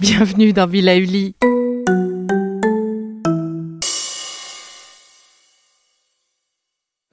Bienvenue dans Villa Uli.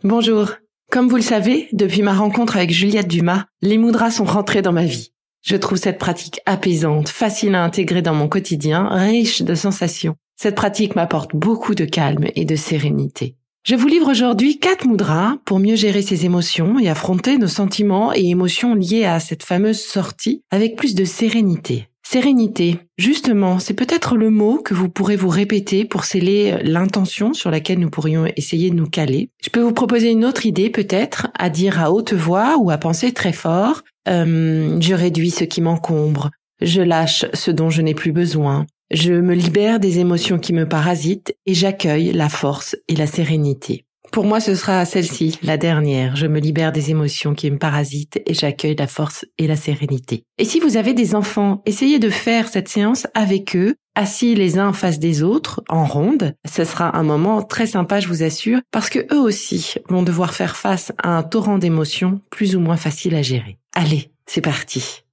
Bonjour. Comme vous le savez, depuis ma rencontre avec Juliette Dumas, les moudras sont rentrés dans ma vie. Je trouve cette pratique apaisante, facile à intégrer dans mon quotidien, riche de sensations. Cette pratique m'apporte beaucoup de calme et de sérénité. Je vous livre aujourd'hui quatre moudras pour mieux gérer ses émotions et affronter nos sentiments et émotions liés à cette fameuse sortie avec plus de sérénité. Sérénité. Justement, c'est peut-être le mot que vous pourrez vous répéter pour sceller l'intention sur laquelle nous pourrions essayer de nous caler. Je peux vous proposer une autre idée peut-être à dire à haute voix ou à penser très fort. Euh, je réduis ce qui m'encombre. Je lâche ce dont je n'ai plus besoin. Je me libère des émotions qui me parasitent et j'accueille la force et la sérénité. Pour moi, ce sera celle-ci, la dernière. Je me libère des émotions qui me parasitent et j'accueille la force et la sérénité. Et si vous avez des enfants, essayez de faire cette séance avec eux, assis les uns face des autres, en ronde. Ce sera un moment très sympa, je vous assure, parce que eux aussi vont devoir faire face à un torrent d'émotions plus ou moins facile à gérer. Allez, c'est parti.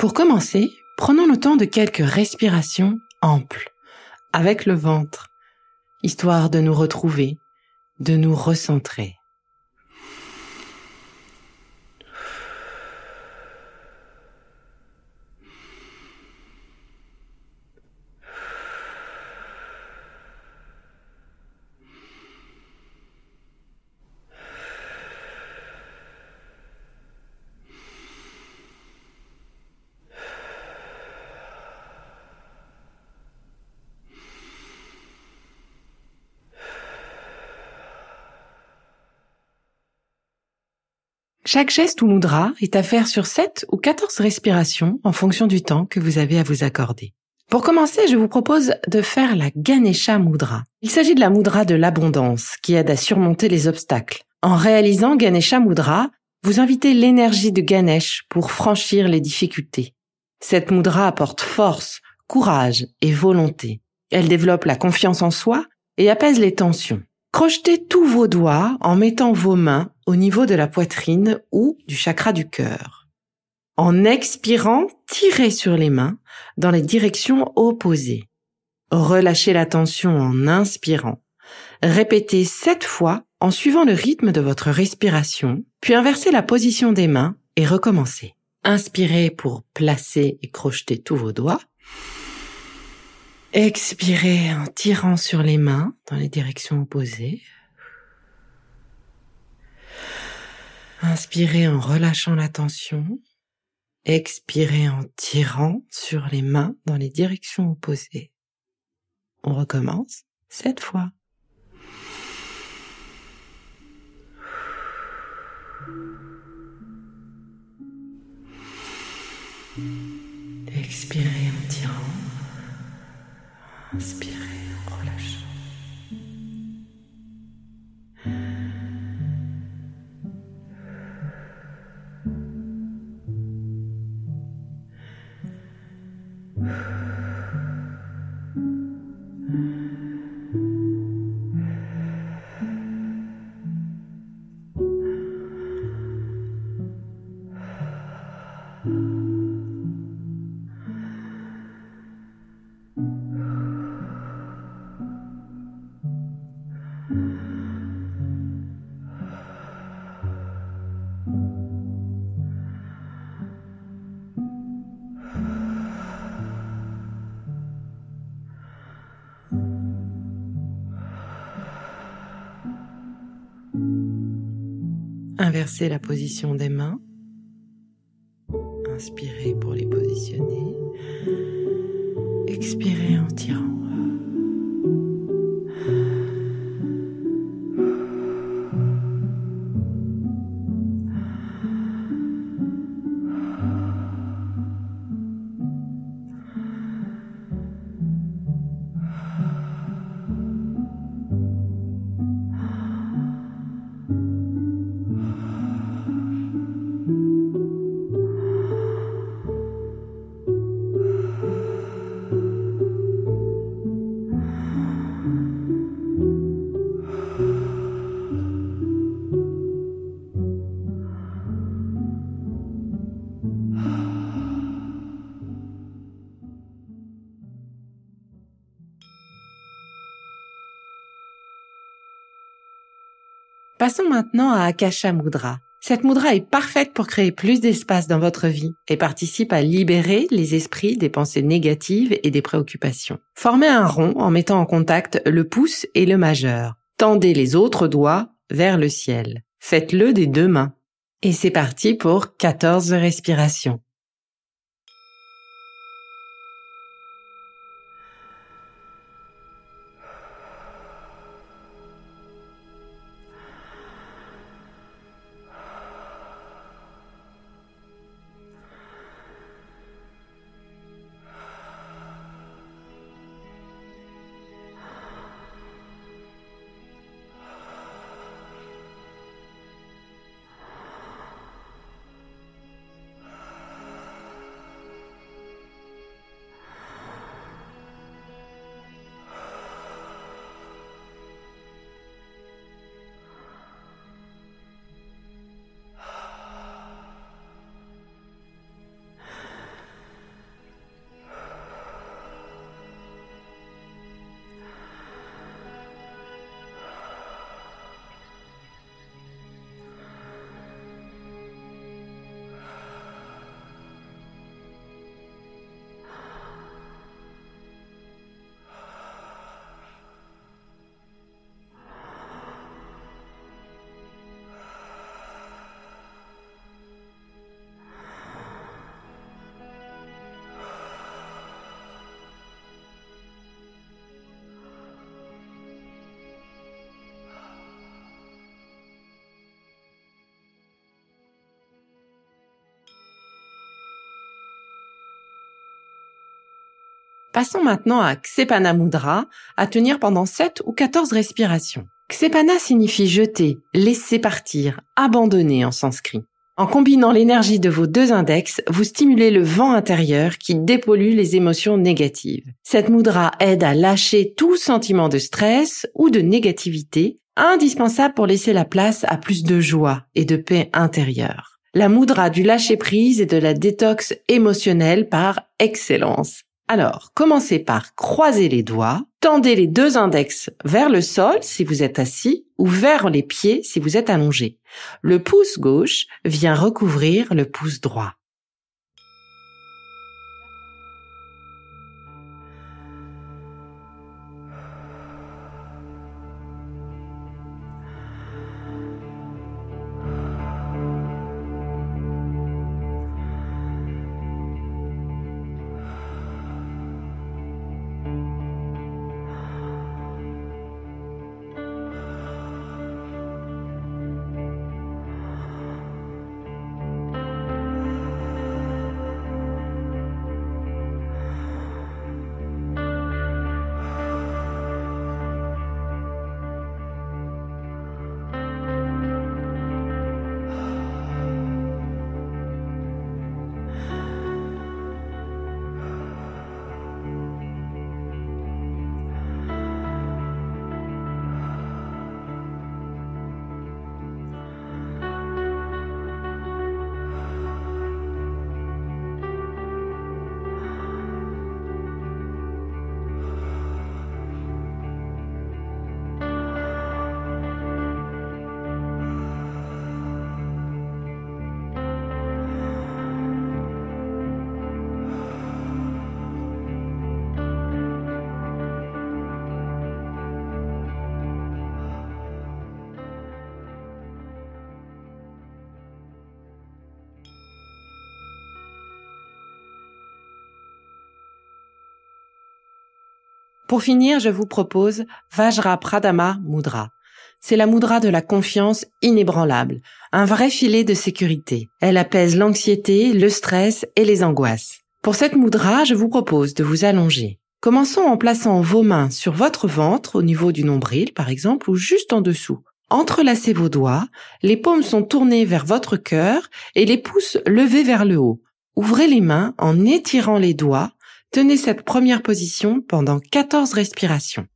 Pour commencer, prenons le temps de quelques respirations amples avec le ventre, histoire de nous retrouver, de nous recentrer. Chaque geste ou moudra est à faire sur 7 ou 14 respirations en fonction du temps que vous avez à vous accorder. Pour commencer, je vous propose de faire la Ganesha Mudra. Il s'agit de la Mudra de l'abondance qui aide à surmonter les obstacles. En réalisant Ganesha Mudra, vous invitez l'énergie de Ganesh pour franchir les difficultés. Cette Mudra apporte force, courage et volonté. Elle développe la confiance en soi et apaise les tensions. Crochetez tous vos doigts en mettant vos mains au niveau de la poitrine ou du chakra du cœur. En expirant, tirez sur les mains dans les directions opposées. Relâchez la tension en inspirant. Répétez sept fois en suivant le rythme de votre respiration, puis inversez la position des mains et recommencez. Inspirez pour placer et crocheter tous vos doigts. Expirez en tirant sur les mains dans les directions opposées. Inspirez en relâchant la tension. Expirez en tirant sur les mains dans les directions opposées. On recommence cette fois. Expirez en tirant. Inspirez Inversez la position des mains. Inspirez pour les positionner. Expirez en tirant. Passons maintenant à Akasha Mudra. Cette mudra est parfaite pour créer plus d'espace dans votre vie et participe à libérer les esprits des pensées négatives et des préoccupations. Formez un rond en mettant en contact le pouce et le majeur. Tendez les autres doigts vers le ciel. Faites-le des deux mains. Et c'est parti pour 14 respirations. Passons maintenant à Ksepana Mudra, à tenir pendant 7 ou 14 respirations. Ksepana signifie jeter, laisser partir, abandonner en sanskrit. En combinant l'énergie de vos deux index, vous stimulez le vent intérieur qui dépollue les émotions négatives. Cette mudra aide à lâcher tout sentiment de stress ou de négativité, indispensable pour laisser la place à plus de joie et de paix intérieure. La mudra du lâcher prise et de la détox émotionnelle par excellence. Alors, commencez par croiser les doigts, tendez les deux index vers le sol si vous êtes assis ou vers les pieds si vous êtes allongé. Le pouce gauche vient recouvrir le pouce droit. Pour finir, je vous propose Vajra Pradama Mudra. C'est la mudra de la confiance inébranlable, un vrai filet de sécurité. Elle apaise l'anxiété, le stress et les angoisses. Pour cette mudra, je vous propose de vous allonger. Commençons en plaçant vos mains sur votre ventre au niveau du nombril par exemple ou juste en dessous. Entrelacez vos doigts, les paumes sont tournées vers votre cœur et les pouces levés vers le haut. Ouvrez les mains en étirant les doigts. Tenez cette première position pendant 14 respirations.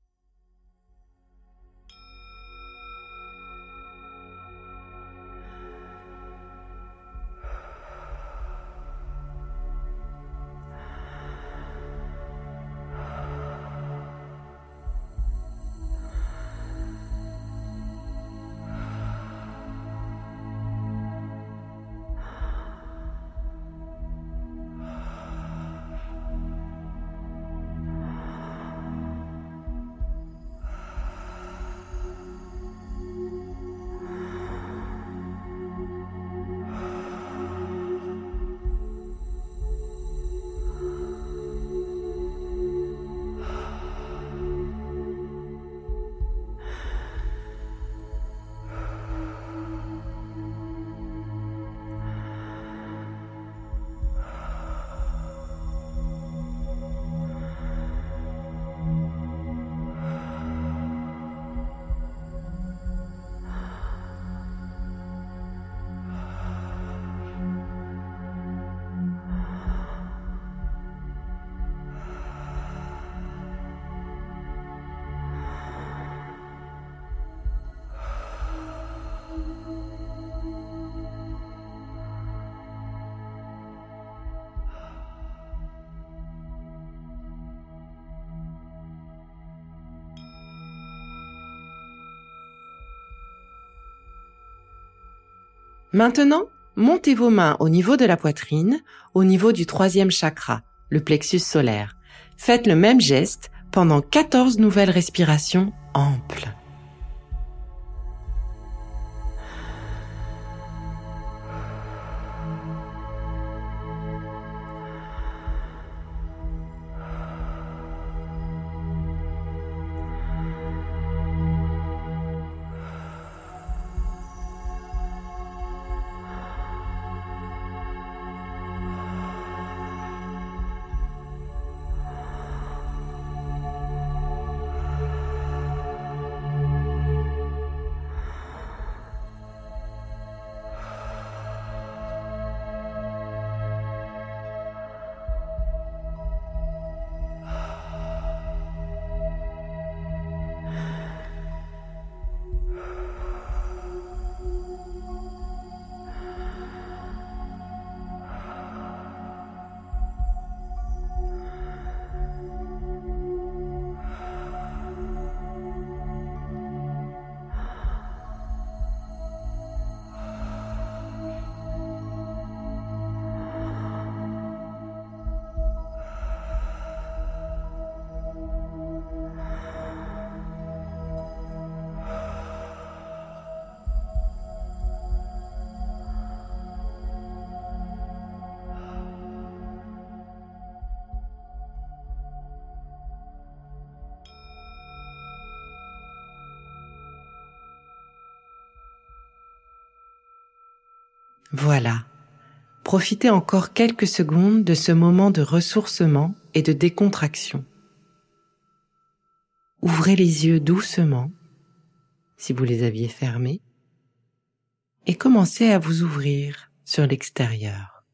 Maintenant, montez vos mains au niveau de la poitrine, au niveau du troisième chakra, le plexus solaire. Faites le même geste pendant 14 nouvelles respirations amples. Voilà. Profitez encore quelques secondes de ce moment de ressourcement et de décontraction. Ouvrez les yeux doucement, si vous les aviez fermés, et commencez à vous ouvrir sur l'extérieur.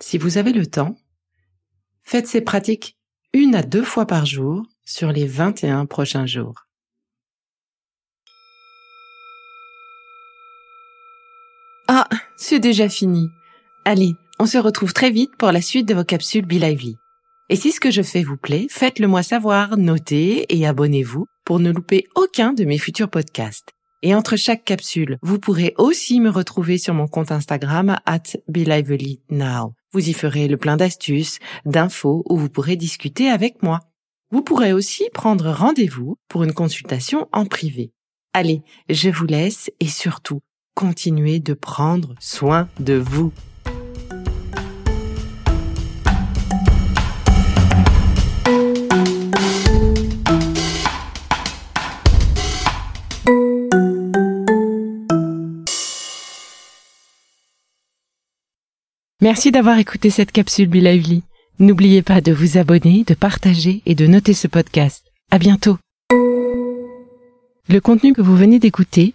Si vous avez le temps, faites ces pratiques une à deux fois par jour sur les 21 prochains jours. Ah, c'est déjà fini. Allez, on se retrouve très vite pour la suite de vos capsules Be Lively. Et si ce que je fais vous plaît, faites-le moi savoir, notez et abonnez-vous pour ne louper aucun de mes futurs podcasts. Et entre chaque capsule, vous pourrez aussi me retrouver sur mon compte Instagram at Now. Vous y ferez le plein d'astuces, d'infos où vous pourrez discuter avec moi. Vous pourrez aussi prendre rendez-vous pour une consultation en privé. Allez, je vous laisse et surtout, continuez de prendre soin de vous. Merci d'avoir écouté cette capsule Bilauli. N'oubliez pas de vous abonner, de partager et de noter ce podcast. À bientôt. Le contenu que vous venez d'écouter